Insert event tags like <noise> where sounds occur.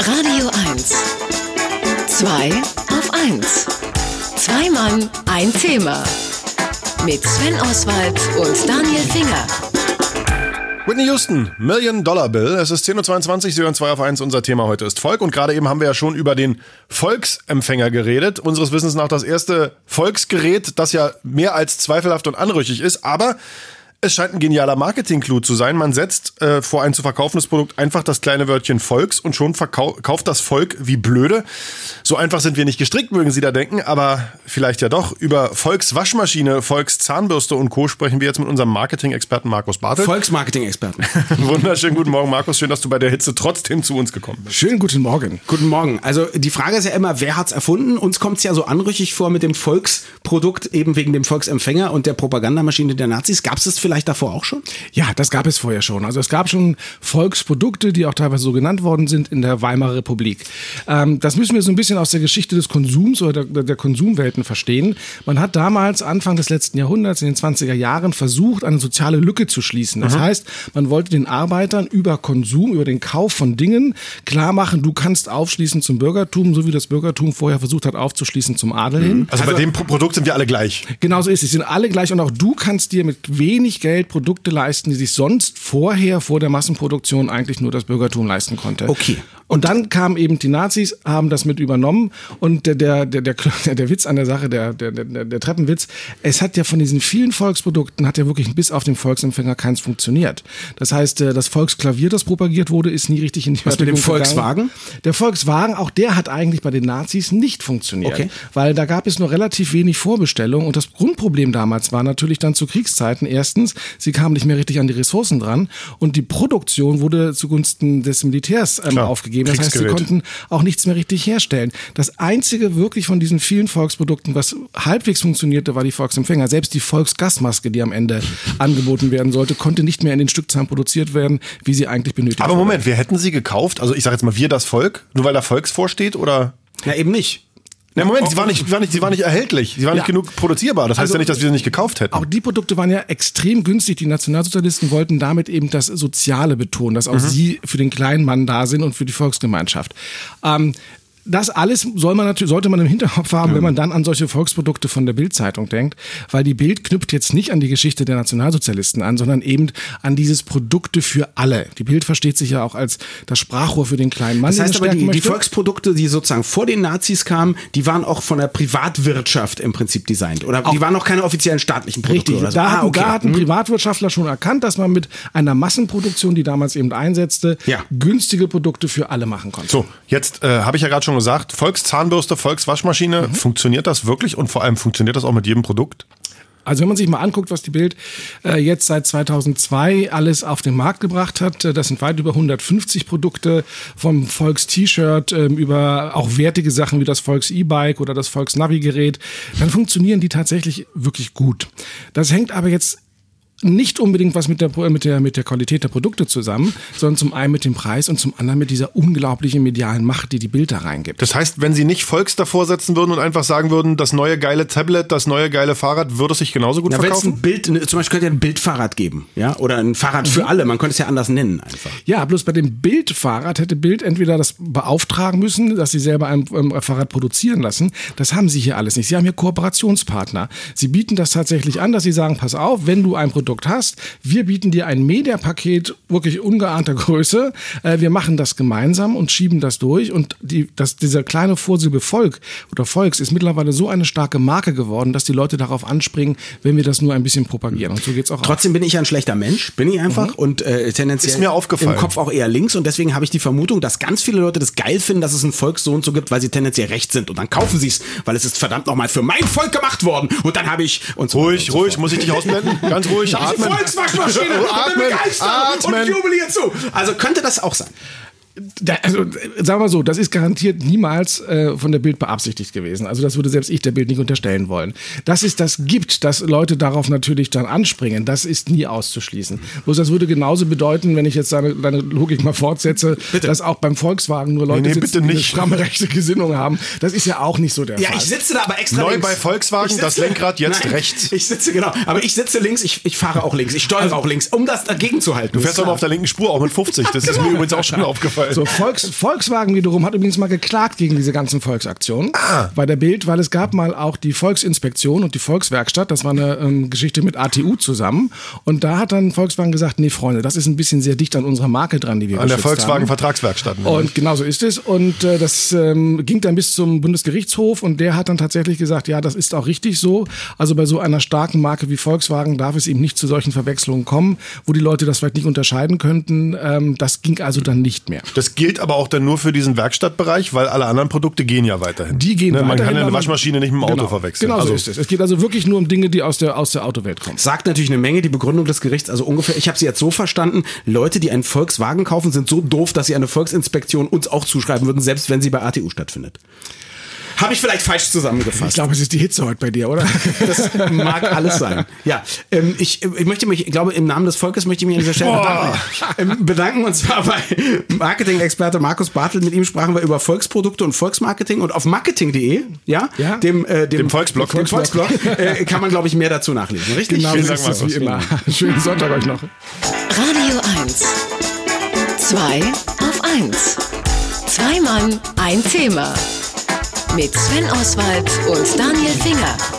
Radio 1. Zwei auf 1. Zwei Mann, ein Thema. Mit Sven Oswald und Daniel Finger. Whitney Houston, Million Dollar Bill. Es ist 10.22 Uhr, Sie hören 2 auf 1. Unser Thema heute ist Volk. Und gerade eben haben wir ja schon über den Volksempfänger geredet. Unseres Wissens nach das erste Volksgerät, das ja mehr als zweifelhaft und anrüchig ist. Aber es scheint ein genialer Marketing-Clou zu sein. Man setzt äh, vor ein zu verkaufendes Produkt einfach das kleine Wörtchen Volks und schon kauft das Volk wie blöde. So einfach sind wir nicht gestrickt, mögen Sie da denken, aber vielleicht ja doch. Über Volks Waschmaschine, Volks Zahnbürste und Co. sprechen wir jetzt mit unserem Marketing-Experten Markus Bartel. Volksmarketing-Experten. <laughs> Wunderschönen guten Morgen, Markus. Schön, dass du bei der Hitze trotzdem zu uns gekommen bist. Schönen guten Morgen. Guten Morgen. Also die Frage ist ja immer, wer hat's erfunden? Uns kommt's ja so anrüchig vor mit dem Volksprodukt, eben wegen dem Volksempfänger und der Propagandamaschine der Nazis. Gab's das vielleicht davor auch schon? Ja, das gab es vorher schon. Also es gab schon Volksprodukte, die auch teilweise so genannt worden sind in der Weimarer Republik. Ähm, das müssen wir so ein bisschen aus der Geschichte des Konsums oder der, der Konsumwelten verstehen. Man hat damals, Anfang des letzten Jahrhunderts, in den 20er Jahren, versucht, eine soziale Lücke zu schließen. Das mhm. heißt, man wollte den Arbeitern über Konsum, über den Kauf von Dingen klar machen, du kannst aufschließen zum Bürgertum, so wie das Bürgertum vorher versucht hat, aufzuschließen zum Adel hin. Also, also bei dem Produkt sind wir alle gleich. Genauso ist es. Sie sind alle gleich und auch du kannst dir mit wenig Geld Produkte leisten, die sich sonst vorher, vor der Massenproduktion eigentlich nur das Bürgertum leisten konnte. Okay. Und dann kamen eben die Nazis, haben das mit übernommen und der, der, der, der, <laughs> der Witz an der Sache, der, der, der, der Treppenwitz, es hat ja von diesen vielen Volksprodukten, hat ja wirklich bis auf den Volksempfänger keins funktioniert. Das heißt, äh, das Volksklavier, das propagiert wurde, ist nie richtig in die Was mit dem Volkswagen? Der Volkswagen, auch der hat eigentlich bei den Nazis nicht funktioniert. Okay. Weil da gab es nur relativ wenig Vorbestellungen und das Grundproblem damals war natürlich dann zu Kriegszeiten erstens, sie kamen nicht mehr richtig an die Ressourcen dran und die Produktion wurde zugunsten des Militärs ähm, aufgegeben gegeben. Das heißt, sie konnten auch nichts mehr richtig herstellen. Das einzige wirklich von diesen vielen Volksprodukten, was halbwegs funktionierte, war die Volksempfänger. Selbst die Volksgasmaske, die am Ende angeboten werden sollte, konnte nicht mehr in den Stückzahlen produziert werden, wie sie eigentlich benötigt Aber Moment, wir hätten sie gekauft? Also ich sage jetzt mal, wir das Volk, nur weil da Volks vorsteht oder? Ja, eben nicht. Na Moment, sie war nicht, war nicht, sie war nicht erhältlich. Sie war ja. nicht genug produzierbar. Das heißt also, ja nicht, dass wir sie nicht gekauft hätten. Auch die Produkte waren ja extrem günstig. Die Nationalsozialisten wollten damit eben das Soziale betonen, dass auch mhm. sie für den kleinen Mann da sind und für die Volksgemeinschaft. Ähm, das alles soll man natürlich, sollte man im Hinterkopf haben, ja. wenn man dann an solche Volksprodukte von der Bildzeitung denkt, weil die Bild knüpft jetzt nicht an die Geschichte der Nationalsozialisten an, sondern eben an dieses Produkte für alle. Die Bild versteht sich ja auch als das Sprachrohr für den kleinen Mann. Das heißt aber, die, die, Volksprodukte, die sozusagen vor den Nazis kamen, die waren auch von der Privatwirtschaft im Prinzip designt. Oder auch die waren noch keine offiziellen staatlichen Produkte. Richtig, so. da, ah, okay. da hatten hm. Privatwirtschaftler schon erkannt, dass man mit einer Massenproduktion, die damals eben einsetzte, ja. günstige Produkte für alle machen konnte. So, jetzt äh, habe ich ja gerade schon gesagt, Volkszahnbürste, Volkswaschmaschine, mhm. funktioniert das wirklich und vor allem funktioniert das auch mit jedem Produkt? Also wenn man sich mal anguckt, was die Bild äh, jetzt seit 2002 alles auf den Markt gebracht hat, äh, das sind weit über 150 Produkte vom Volks-T-Shirt äh, über auch wertige Sachen wie das Volks-E-Bike oder das Volks-Navi-Gerät, dann funktionieren die tatsächlich wirklich gut. Das hängt aber jetzt nicht unbedingt was mit der, mit, der, mit der Qualität der Produkte zusammen, sondern zum einen mit dem Preis und zum anderen mit dieser unglaublichen medialen Macht, die die Bild da reingibt. Das heißt, wenn Sie nicht Volks davor setzen würden und einfach sagen würden, das neue geile Tablet, das neue geile Fahrrad, würde es sich genauso gut Na, verkaufen? Ein Bild, ne, zum Beispiel könnte ja ein Bildfahrrad geben, ja, oder ein Fahrrad für mhm. alle. Man könnte es ja anders nennen einfach. Ja, bloß bei dem Bildfahrrad hätte Bild entweder das beauftragen müssen, dass sie selber ein, ein Fahrrad produzieren lassen. Das haben sie hier alles nicht. Sie haben hier Kooperationspartner. Sie bieten das tatsächlich an, dass sie sagen, pass auf, wenn du ein Produkt Produkt hast. Wir bieten dir ein Mediapaket wirklich ungeahnter Größe. Äh, wir machen das gemeinsam und schieben das durch. Und die, das, dieser kleine Vorsilbe Volk oder Volks ist mittlerweile so eine starke Marke geworden, dass die Leute darauf anspringen, wenn wir das nur ein bisschen propagieren. Und so geht's auch. Trotzdem auf. bin ich ein schlechter Mensch, bin ich einfach mhm. und äh, tendenziell ist mir aufgefallen. im Kopf auch eher links. Und deswegen habe ich die Vermutung, dass ganz viele Leute das geil finden, dass es ein Volk so und so gibt, weil sie tendenziell recht sind. Und dann kaufen sie es, weil es ist verdammt nochmal für mein Volk gemacht worden. Und dann habe ich und so Ruhig, so ruhig, muss ich dich ausblenden? Ganz ruhig atmen. Volkswaschmaschine und bin begeistert atmen. und jubel zu. Also könnte das auch sein da, also sagen wir mal so, das ist garantiert niemals äh, von der Bild beabsichtigt gewesen. Also das würde selbst ich der Bild nicht unterstellen wollen. Dass es das gibt, dass Leute darauf natürlich dann anspringen, das ist nie auszuschließen. Bloß das würde genauso bedeuten, wenn ich jetzt deine, deine Logik mal fortsetze, bitte. dass auch beim Volkswagen nur Leute nee, nee, sitzen, die eine stramme rechte Gesinnung haben. Das ist ja auch nicht so der ja, Fall. Ja, ich sitze da aber extra Neu links. bei Volkswagen, sitze, das Lenkrad jetzt nein, rechts. Ich sitze, genau. Aber ich sitze links, ich, ich fahre auch links, ich steuere also, auch links, um das dagegen zu halten. Du fährst aber auf der linken Spur, auch mit 50. Das ist mir <laughs> übrigens auch schon aufgefallen. Toll. So, Volks, Volkswagen wiederum hat übrigens mal geklagt gegen diese ganzen Volksaktionen Ah. bei der Bild, weil es gab mal auch die Volksinspektion und die Volkswerkstatt. Das war eine ähm, Geschichte mit ATU zusammen. Und da hat dann Volkswagen gesagt, nee, Freunde, das ist ein bisschen sehr dicht an unserer Marke dran, die wir An der. Volkswagen-Vertragswerkstatt. ne? Und genau so ist es. Und äh, das ähm, ging dann bis zum Bundesgerichtshof und der hat dann tatsächlich gesagt, ja, das ist auch richtig so. Also bei so einer starken Marke wie Volkswagen darf es eben nicht zu solchen Verwechslungen kommen, wo die Leute das vielleicht nicht unterscheiden könnten. Ähm, das ging also dann nicht mehr. Das gilt aber auch dann nur für diesen Werkstattbereich, weil alle anderen Produkte gehen ja weiterhin. Die gehen ne, Man weiterhin, kann ja eine Waschmaschine nicht mit dem Auto genau, verwechseln. Genau also, so ist es. Es geht also wirklich nur um Dinge, die aus der, aus der Autowelt kommen. Sagt natürlich eine Menge die Begründung des Gerichts, also ungefähr, ich habe sie jetzt so verstanden, Leute, die einen Volkswagen kaufen, sind so doof, dass sie eine Volksinspektion uns auch zuschreiben würden, selbst wenn sie bei ATU stattfindet. Habe ich vielleicht falsch Ich zusammengefasst. glaube, es ist die Hitze heute bei dir, oder? <laughs> Das mag alles sein. Ja, ähm, ich, ich möchte mich, ich glaube, im Namen des Volkes möchte ich mich an dieser Stelle bedanken. Ähm, bedanken und zwar bei Marketing-Experte Markus Bartel. Mit ihm sprachen wir über Volksprodukte und Volksmarketing und auf marketing.de, ja, Ja. dem, äh, dem, Dem Volksblog. dem Volksblog äh, kann man, glaube ich, mehr dazu nachlesen. Richtig? genau Vielen so Dank, ist es wie immer. Schönen Sonntag euch noch. Radio 1. Zwei auf 1. Zwei Mann, ein Thema. Mit Sven Oswald und Daniel Finger.